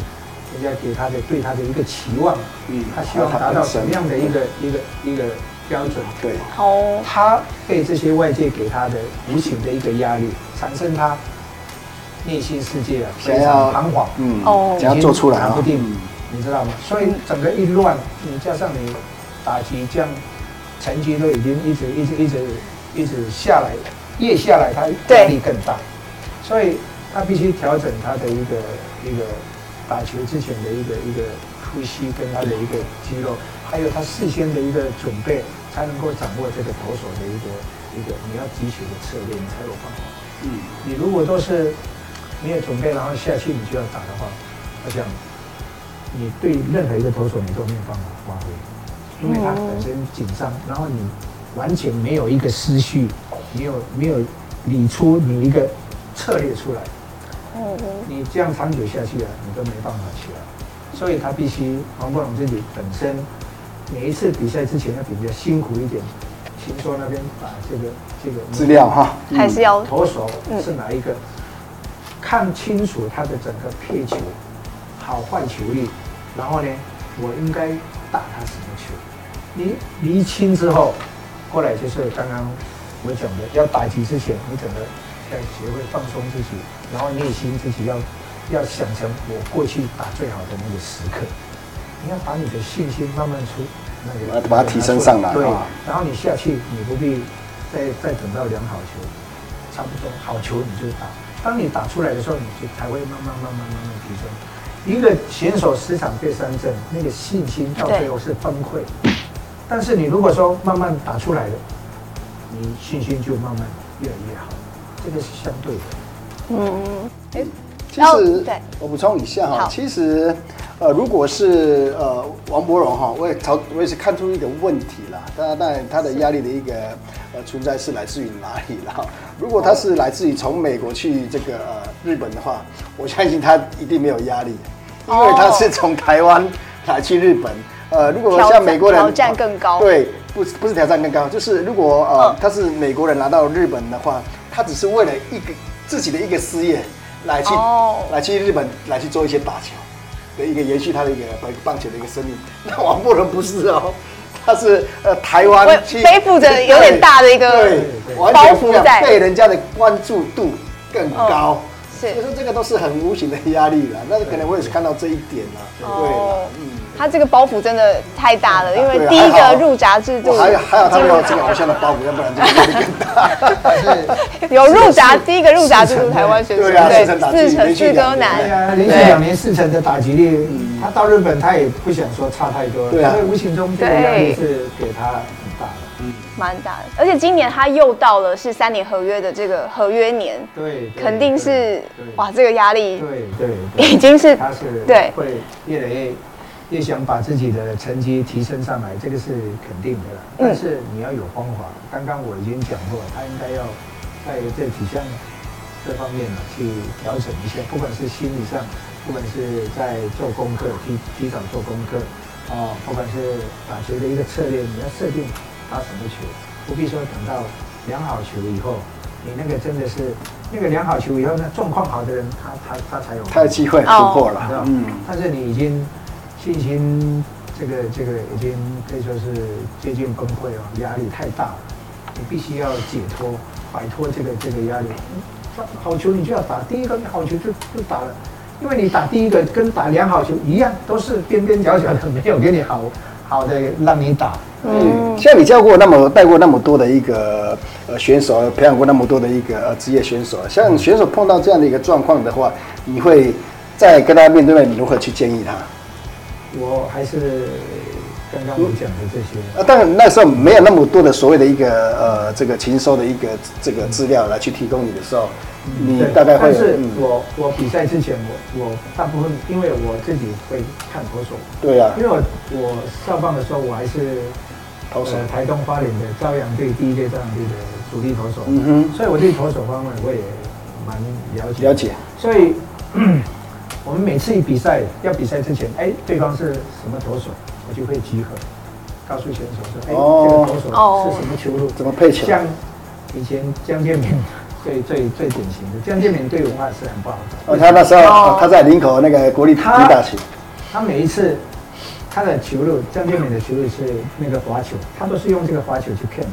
人家给他的对他的一个期望，嗯，他希望达到什么样的一个一个一个标准？对。哦。他被这些外界给他的无形的一个压力，产生他内心世界啊非常彷徨，嗯，哦，想要做出来啊，不定。你知道吗？所以整个一乱，你加上你打击这样，成绩都已经一直一直一直一直下来，越下来他压力更大，所以他必须调整他的一个一个打球之前的一个一个呼吸跟他的一个肌肉，还有他事先的一个准备，才能够掌握这个投手的一个一个你要击球的策略，你才有办法。嗯，你如果都是没有准备，然后下去你就要打的话，我想。你对任何一个投手，你都没有办法发挥，因为他本身紧张，然后你完全没有一个思绪，没有没有理出你一个策略出来，你这样长久下去啊，你都没办法起来。所以他必须王柏融自己本身每一次比赛之前要比较辛苦一点，听说那边把这个这个资料哈，还是要投手是哪一个，看清楚他的整个配球。好坏球力，然后呢，我应该打他什么球？你厘清之后，后来就是刚刚我讲的，要打击之前，你整个要学会放松自己，然后内心自己要要想成我过去打最好的那个时刻，你要把你的信心慢慢出那个，把它提升上来。对，然后你下去，你不必再再等到良好球，差不多好球你就打。当你打出来的时候，你就才会慢慢慢慢慢慢提升。一个选手十场对三振，那个信心到最后是崩溃。但是你如果说慢慢打出来了，你信心就慢慢越来越好，这个是相对的。嗯，哎，其实我补充一下哈，其实呃，如果是呃王柏荣哈，我也朝我也是看出一个问题了。当然，当然他的压力的一个呃存在是来自于哪里了？[LAUGHS] 如果他是来自于从美国去这个呃日本的话，我相信他一定没有压力。因为他是从台湾来去日本，呃，如果像美国人挑战更高，对，不是不是挑战更高，就是如果呃他是美国人拿到日本的话，他只是为了一个自己的一个事业来去来去日本来去做一些打球的一个延续他的一个棒球的一个生命。那王柏伦不是哦，他是呃台湾背负着有点大的一个对，完全不一样，被人家的关注度更高。所以说这个都是很无形的压力了，那可能我也是看到这一点了，对。了，嗯，他这个包袱真的太大了，因为第一个入闸制度，还有还有他没有这个 [LAUGHS] 偶像的包袱，要不然就压力更大。有入闸第一个入闸制度，台湾选手对啊，四成打击，四四哥难，对啊，连续两年四成的打击率，他到日本他也不想说差太多，对以无形中这个压力是给他蛮大的。而且今年他又到了是三年合约的这个合约年，对，肯定是哇，这个压力，对对，已经是他是对会越来越。越想把自己的成绩提升上来，这个是肯定的。但是你要有方法。刚刚我已经讲过，他应该要在这几项这方面呢去调整一下，不管是心理上，不管是在做功课，提提早做功课，哦，不管是打球的一个策略，你要设定打什么球，不必说等到量好球以后，你那个真的是那个量好球以后那，状况好的人，他他他才有他的机会突破了，嗯，但是你已经。信心，这个这个已经可以说是接近崩溃了，压力太大了，你必须要解脱，摆脱这个这个压力。好球你就要打，第一个好球就就打了，因为你打第一个跟打两好球一样，都是边边角角的，没有给你好好的让你打。嗯，像你教过那么带过那么多的一个呃选手，培养过那么多的一个呃职业选手，像选手碰到这样的一个状况的话，你会在跟他面对面，你如何去建议他？我还是刚刚我讲的这些啊，当然那时候没有那么多的所谓的一个呃这个禽兽的一个这个资料来去提供你的时候，你大概会。但是我我比赛之前，我我大部分因为我自己会看投手。对啊。因为我我上棒的时候，我还是投手，台东花莲的朝阳队第一届朝阳队的主力投手。嗯哼。所以我对投手方面我也蛮了解。了解。所以。我们每次一比赛，要比赛之前，哎，对方是什么投手，我就会集合，告诉选手说，哎，这个投手是什么球路，怎么配球。像以前江建民最最最典型的，江建明对文化是很不好的。哦，他那时候他在林口那个国立体育大学，他每一次他的球路，江建明的球路是那个滑球，他都是用这个滑球去骗的，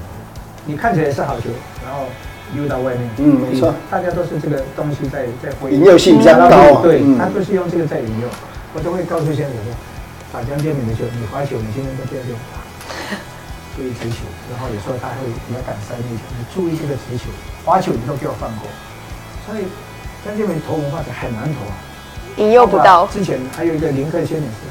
你看起来是好球，然后。溜到外面，嗯，没错，大家都是这个东西在在挥引诱性比较高，对，他都是用这个在引诱。我都会告诉选手说，打江建明的球，你滑球，你今天都不要用，注意直球。然后有时候他会比较敢塞那球，你注意这个直球，滑球你都给我放过。所以江建民投文化是很难投啊，引诱不到。之前还有一个林克先也是，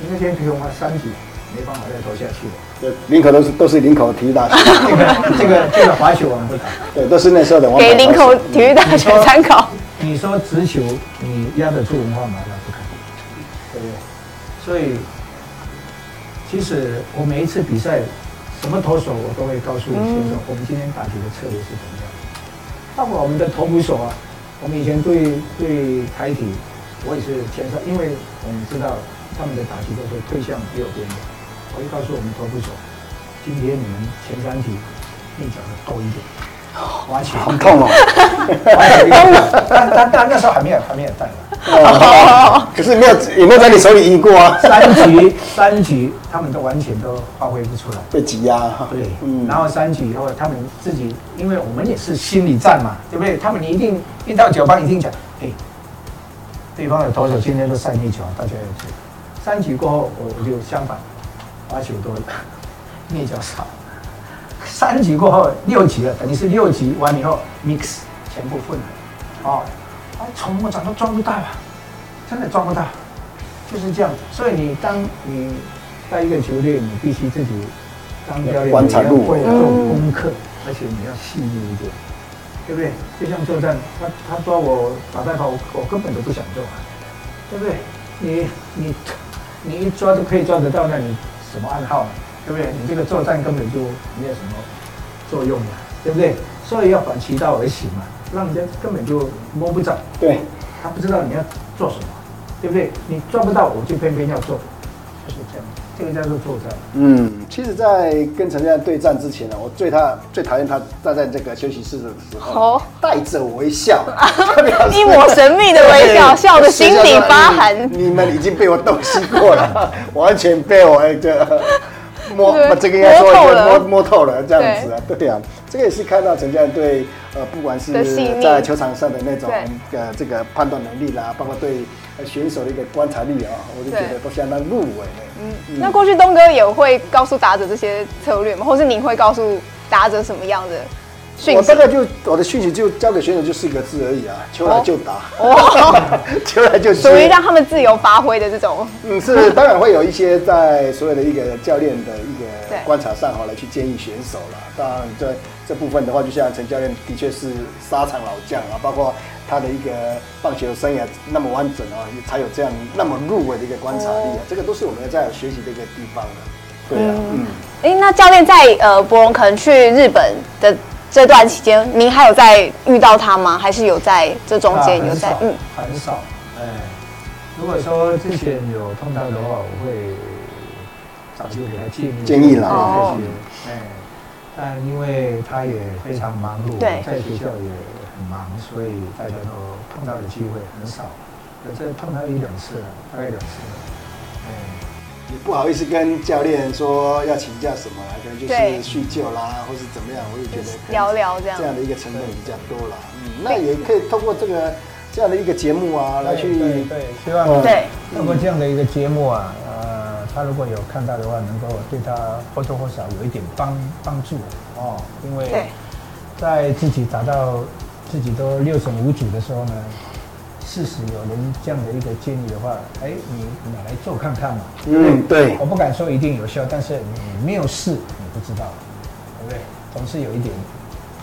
林克先投文化三级没办法再投下去了。林口都是都是林口体育大学，这个这个这个滑球我们不打，对，都是那时候的。给林口体育大学参考。你说直球，你压得住文化吗？那不可能，对不对？所以，其实我每一次比赛，什么投手我都会告诉选手，我们今天打球的策略是怎么样。包括我们的投捕手啊，我们以前对对台体，我也是前三，因为我们知道他们的打击都是推向右边的。我就告诉我们投捕手，今天你们前三局内角的多一点，完全很痛哦，滑球但但但那时候还没有还没有带哦，可是没有有没有在你手里赢过啊？三局三局他们都完全都发挥不出来，被挤压。对，嗯。然后三局以后，他们自己，因为我们也是心理战嘛，对不对？他们一定一到九棒一定讲，哎，对方的投手今天都赛内角，大家要注意。三局过后，我我就相反。滑球多了，内角少。三级过后六级了，等于是六级完以后 mix 全部混合。哦，哎，从我长都装不到啊，真的装不到，就是这样。所以你当你带一个球队，你必须自己当教练，你要会做功课，而且你要细腻一点，对不对？就像作战，他他抓我打带跑，我我根本都不想做啊，对不对？你你你一抓就可以抓得到，那你。什么暗号，对不对？你这个作战根本就没有什么作用了，对不对？所以要反其道而行嘛，让人家根本就摸不着。对，他不知道你要做什么，对不对？你做不到，我就偏偏要做，就是这样。这个叫做作战。嗯，其实，在跟陈亮对战之前呢，我最他最讨厌他站在这个休息室的时候，带着微笑，[LAUGHS] 一抹神秘的微笑，笑得心底发寒。你们已经被我洞悉过了，[LAUGHS] 完全被我一个摸，这个应该说摸摸透了这样子啊，对啊，这个也是看到陈教练对呃，不管是在球场上的那种呃这个判断能力啦，包括对。选手的一个观察力啊，我就觉得都相当入围的。嗯，嗯，那过去东哥也会告诉打者这些策略吗？或是你会告诉打者什么样的？我大概就我的讯息就交给选手就四个字而已啊，球来就打，哦、[LAUGHS] 球来就属于让他们自由发挥的这种。嗯，是当然会有一些在所有的一个教练的一个观察上哈，来去建议选手了。当然这这部分的话，就像陈教练的确是沙场老将啊，包括他的一个棒球生涯那么完整啊，才有这样那么入围的一个观察力啊，这个都是我们要在学习的一个地方的。对啊，嗯，哎、嗯，那教练在呃博龙可能去日本的。这段期间，您还有在遇到他吗？还是有在这中间有在？嗯，很少。哎，如果说之前有碰到的话，我会找机会给他建议建议了。哦。哎，但因为他也非常忙碌，在学校也很忙，所以大家都碰到的机会很少。这碰到一两次了，大概两次。哎。也不好意思跟教练说要请假什么，可能就是叙旧啦，或是怎么样，我也觉得聊聊这样。这样的一个成分比较多了。嗯，那也可以通过这个这样的一个节目啊，来去对，对，希望对。通过这样的一个节目啊，呃，他如果有看到的话，能够对他或多或少有一点帮帮助哦，因为在自己达到自己都六神无主的时候呢。事实有人这样的一个建议的话，哎，你拿来做看看嘛。嗯，对。我不敢说一定有效，但是你没有试，你不知道，对不对？总是有一点，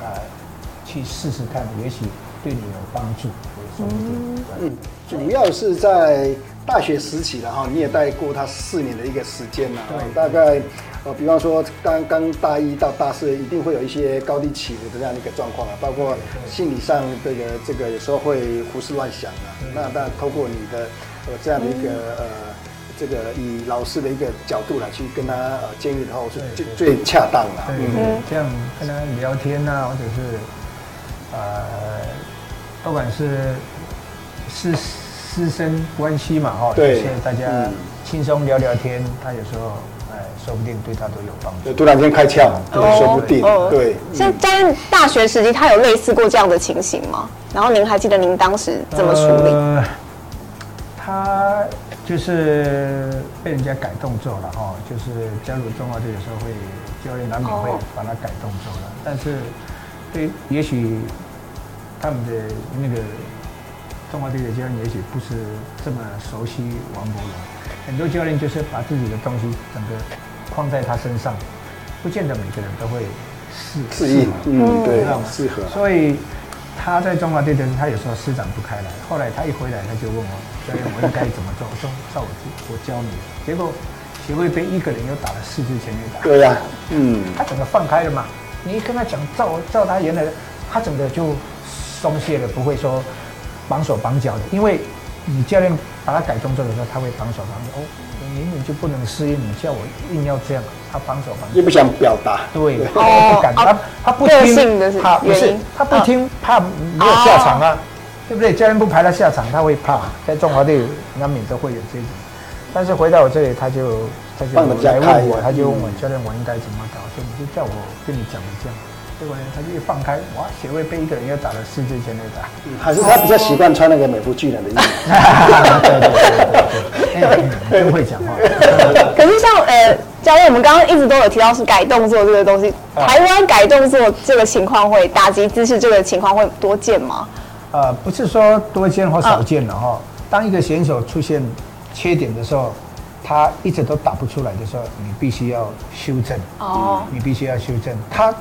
啊、呃，去试试看，也许对你有帮助，也说不定。嗯，主要是在大学时期的哈，你也带过他四年的一个时间了，对，大概。哦，比方说刚刚大一到大四，一定会有一些高低起伏的这样的一个状况啊，包括心理上这个这个有时候会胡思乱想啊。那当然透过你的呃这样的一个呃这个以老师的一个角度来去跟他呃建议的话，是最最恰当的。嗯，这样跟他聊天呐、啊，或者是呃，不管是师师生关系嘛，哈，对，大家轻松聊聊天，他有时候。说不定对他都有帮助。突然间开窍，对，说不定。对。像在大学时期，他有类似过这样的情形吗？然后您还记得您当时怎么处理？呃，他就是被人家改动作了哈，就是加入中华队的时候会教练难免会把他改动作了，但是对，也许他们的那个中华队的教练也许不是这么熟悉王柏融，很多教练就是把自己的东西整个。框在他身上，不见得每个人都会适适应，嗯，对，适合。所以他在中华队的时候，他有时候施展不开来。后来他一回来，他就问我教练，我应该怎么做？我说照我我教你。结果协会杯一个人又打了四支全垒打。对呀，嗯，他整个放开了嘛。你一跟他讲照照他原来的，他整个就松懈了，不会说绑手绑脚的。因为你教练把他改动作的时候，他会防守防守。哦。明明就不能适应，你叫我硬要这样，他防守防守，又不想表达，对，他不敢，他他不听，他不是他不听，怕没有下场啊，对不对？教练不排他下场，他会怕。在中华队难免都会有这种，但是回到我这里，他就他就来问我，他就问我教练，我应该怎么搞？所以你就叫我跟你讲的这样。结果呢，他就一放开，哇！协会被一个人又打了四支全垒打，还是他比较习惯穿那个美服巨人的衣服。对对对对，真会讲话。可是像呃，教练，我们刚刚一直都有提到是改动作这个东西，台湾改动作这个情况会打击姿势这个情况会多见吗？呃，不是说多见或少见了哈。当一个选手出现缺点的时候，他一直都打不出来的时候，你必须要修正。哦，你必须要修正他。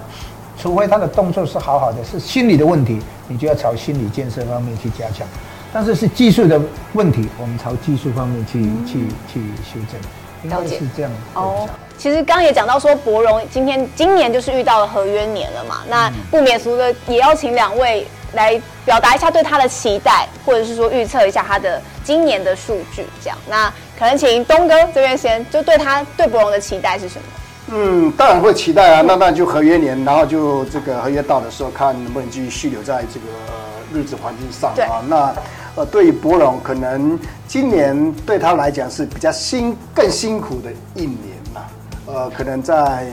除非他的动作是好好的，是心理的问题，你就要朝心理建设方面去加强。但是是技术的问题，我们朝技术方面去、嗯、去去修正。应该是这样哦。其实刚刚也讲到说，博荣今天今年就是遇到了合约年了嘛，那不免俗的也邀请两位来表达一下对他的期待，或者是说预测一下他的今年的数据。这样，那可能请东哥这边先，就对他对博荣的期待是什么？嗯，当然会期待啊。那那就合约年，然后就这个合约到的时候，看能不能继续续留在这个呃日子环境上啊。那呃，对于博龙，可能今年对他来讲是比较辛、更辛苦的一年呐。呃，可能在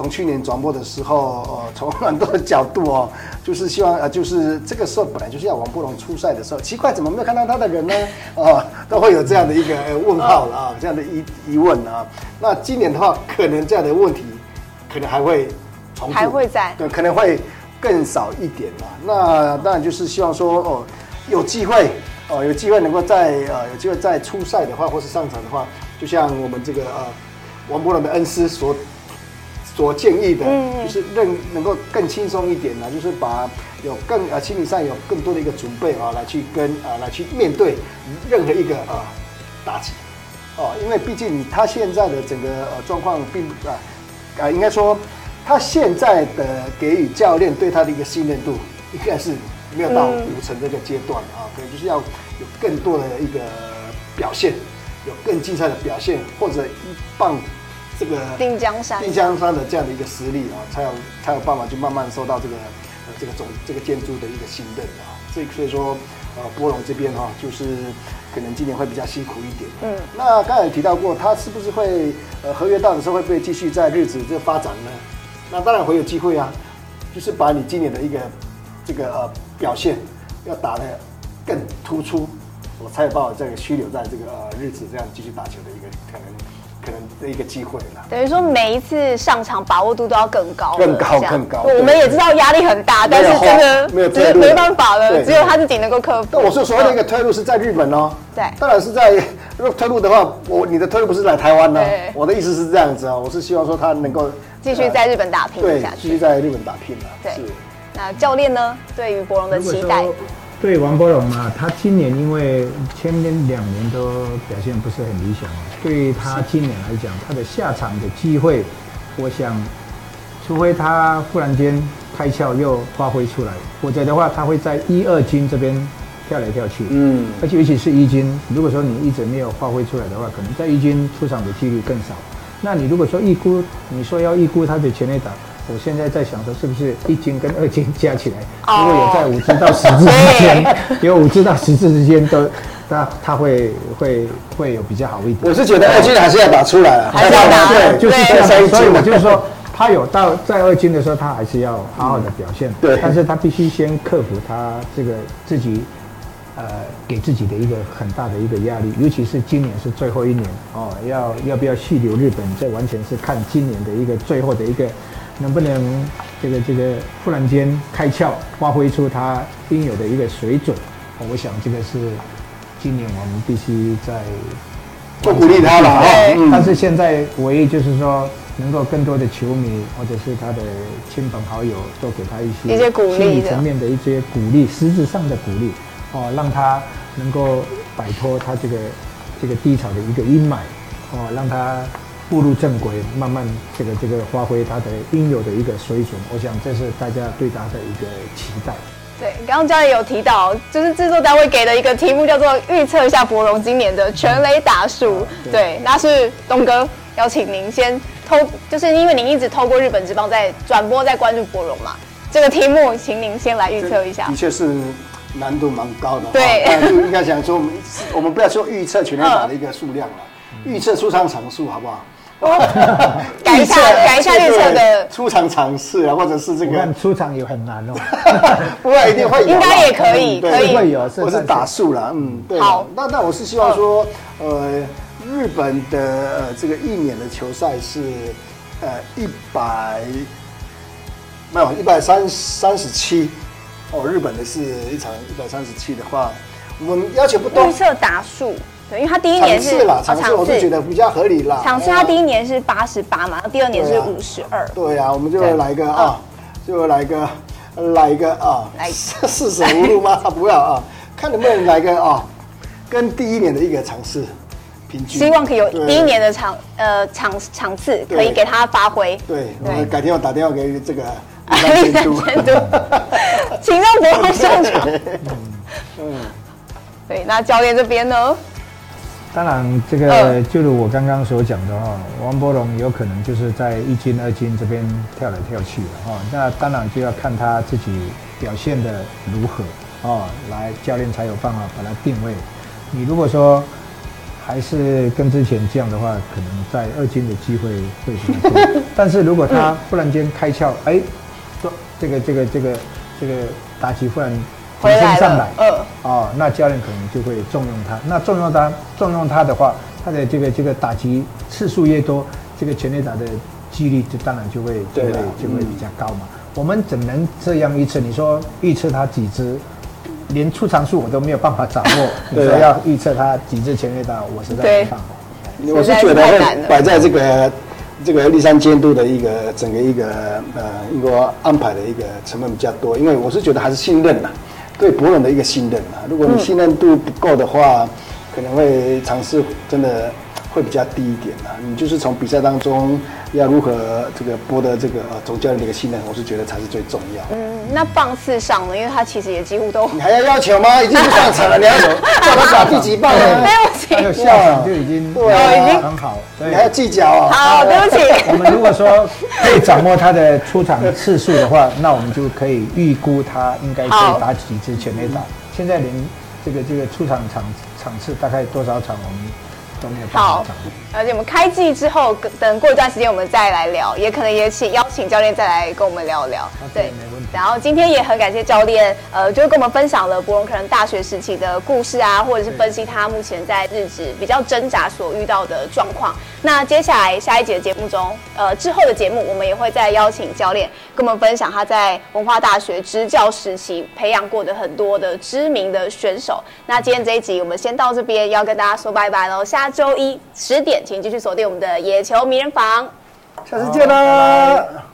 从去年转播的时候，呃，[LAUGHS] 从很多的角度哦，就是希望呃，就是这个时候本来就是要王波龙出赛的时候，奇怪怎么没有看到他的人呢？[LAUGHS] 哦，都会有这样的一个问号了啊，这样的疑疑问啊。那今年的话，可能这样的问题可能还会重复，还会在对，可能会更少一点了。那当然就是希望说哦，有机会哦，有机会能够在呃，有机会再出赛的话，或是上场的话，就像我们这个呃，王波龙的恩师所。所建议的，就是能能够更轻松一点呢，就是把有更呃心理上有更多的一个准备啊，来去跟啊来去面对任何一个啊打击哦，因为毕竟他现在的整个呃状况并不啊啊，应该说他现在的给予教练对他的一个信任度，应该是没有到五成这个阶段啊，可能就是要有更多的一个表现，有更精彩的表现，或者一棒。这个定江山，定江山的这样的一个实力啊，才有才有办法去慢慢受到这个呃这个总这个建筑的一个信任啊。所以所以说呃波隆这边哈，就是可能今年会比较辛苦一点。嗯，那刚才也提到过，他是不是会呃合约到的时候会不会继续在日子这发展呢？那当然会有机会啊，就是把你今年的一个这个呃表现要打得更突出，我才有办法这个续留在这个呃日子这样继续打球的一个可能。的一个机会了，等于说每一次上场把握度都要更高，更高更高。我们也知道压力很大，但是真的没有没没办法了，只有他自己能够克服。那我说所谓的一个退路是在日本哦，对，当然是在如果退路的话，我你的退路不是来台湾呢？我的意思是这样子啊，我是希望说他能够继续在日本打拼下去，继续在日本打拼了。对，那教练呢？对于博龙的期待？对王柏荣嘛，他今年因为前面两年都表现不是很理想，对于他今年来讲，他的下场的机会，我想，除非他忽然间开窍又发挥出来，否则的话，他会在一二军这边跳来跳去。嗯，而且尤其是一军，如果说你一直没有发挥出来的话，可能在一军出场的几率更少。那你如果说预估，你说要预估他的全垒打。我现在在想说，是不是一斤跟二斤加起来，如果有在五支到十支之间，[LAUGHS] 有五支到十支之间都，那他会会会有比较好一点。我是觉得二斤还是要打出来，还是要打，对，就是这样。所以我就是说，他有到在二斤的时候，他还是要好好的表现。对，但是他必须先克服他这个自己，呃，给自己的一个很大的一个压力，尤其是今年是最后一年哦，要要不要续留日本，这完全是看今年的一个最后的一个。能不能这个这个忽然间开窍，发挥出他应有的一个水准？我想这个是今年我们必须在不鼓励他了啊！但是现在唯一就是说，能够更多的球迷或者是他的亲朋好友，都给他一些一些鼓励，心理层面的一些鼓励，实质上的鼓励哦，让他能够摆脱他这个这个低潮的一个阴霾哦，让他。步入正轨，慢慢这个这个发挥他的应有的一个水准，我想这是大家对他的一个期待。对，刚刚教练有提到，就是制作单位给的一个题目叫做预测一下柏融今年的全垒打数。嗯、对，对，那是东哥邀请您先透，就是因为您一直透过日本职棒在转播，在关注柏融嘛，这个题目请您先来预测一下。的确是难度蛮高的。对，但是应该讲说，我们我们不要说预测全垒打的一个数量了，预测出场场数好不好？[LAUGHS] 改一下，改一下预测的出场尝试啊，或者是这个。看出场有很难哦。[LAUGHS] 不会，一定会有。应该也可以，可以会有。我是打数了，嗯，对。好，那那我是希望说，呃，日本的呃这个一年的球赛是呃一百没有一百三三十七哦，日本的是一场一百三十七的话，我们要求不多。预测打数。对，因为他第一年是场次，我是觉得比较合理啦。场次他第一年是八十八嘛，第二年是五十二。对啊，我们就来一个啊，就来一个，来一个啊，来四舍五入吗？[LAUGHS] 不要啊，看能不能来一个啊，跟第一年的一个场次平均。希望可以有第一年的场呃场场次可以给他发挥。对，我改天我打电话给这个 [LAUGHS] 李三监督，请让柏融上场。[LAUGHS] 嗯，对，那教练这边呢？当然，这个就如我刚刚所讲的哈，王伯龙有可能就是在一军、二军这边跳来跳去的哈。那当然就要看他自己表现的如何哦，来教练才有办法把他定位。你如果说还是跟之前这样的话，可能在二军的机会会比较多。[LAUGHS] 但是如果他忽然间开窍，哎，说这个这个这个这个打击忽然提升上来，嗯，哦，那教练可能就会重用他。那重用他，重用他的话，他的这个这个打击次数越多，这个全垒打的几率就当然就会就会就会比较高嘛。我们怎能这样预测？你说预测他几支？连出场数我都没有办法掌握，[LAUGHS] 你说要预测他几支全垒打，我实在没办法。我是觉得会摆在这个这个立山监督的一个整个一个呃一个安排的一个成分比较多，因为我是觉得还是信任呐，对博人的一个信任啊。如果你信任度不够的话，可能会尝试真的。会比较低一点啊，你就是从比赛当中要如何这个博得这个呃总教练的一个信任，我是觉得才是最重要。嗯，那棒次上了，因为他其实也几乎都。你还要要求吗？已经不上场了，你要 [LAUGHS] 叫他打第几棒了？对不起，还有下场就已经对，已经很好。你还要计较啊？好，对不起。[LAUGHS] 我们如果说可以掌握他的出场的次数的话，那我们就可以预估他应该可以打几支全垒打。现在连这个这个出场场场次大概多少场，我们。好，而且我们开季之后，等过一段时间我们再来聊，也可能也请邀请教练再来跟我们聊聊。对，没问题。然后今天也很感谢教练，呃，就是跟我们分享了博龙可能大学时期的故事啊，或者是分析他目前在日职比较挣扎所遇到的状况。那接下来下一节的节目中，呃，之后的节目我们也会再邀请教练跟我们分享他在文化大学执教时期培养过的很多的知名的选手。那今天这一集我们先到这边，要跟大家说拜拜喽，下。周一十点，请继续锁定我们的野球名人房，下次见啦。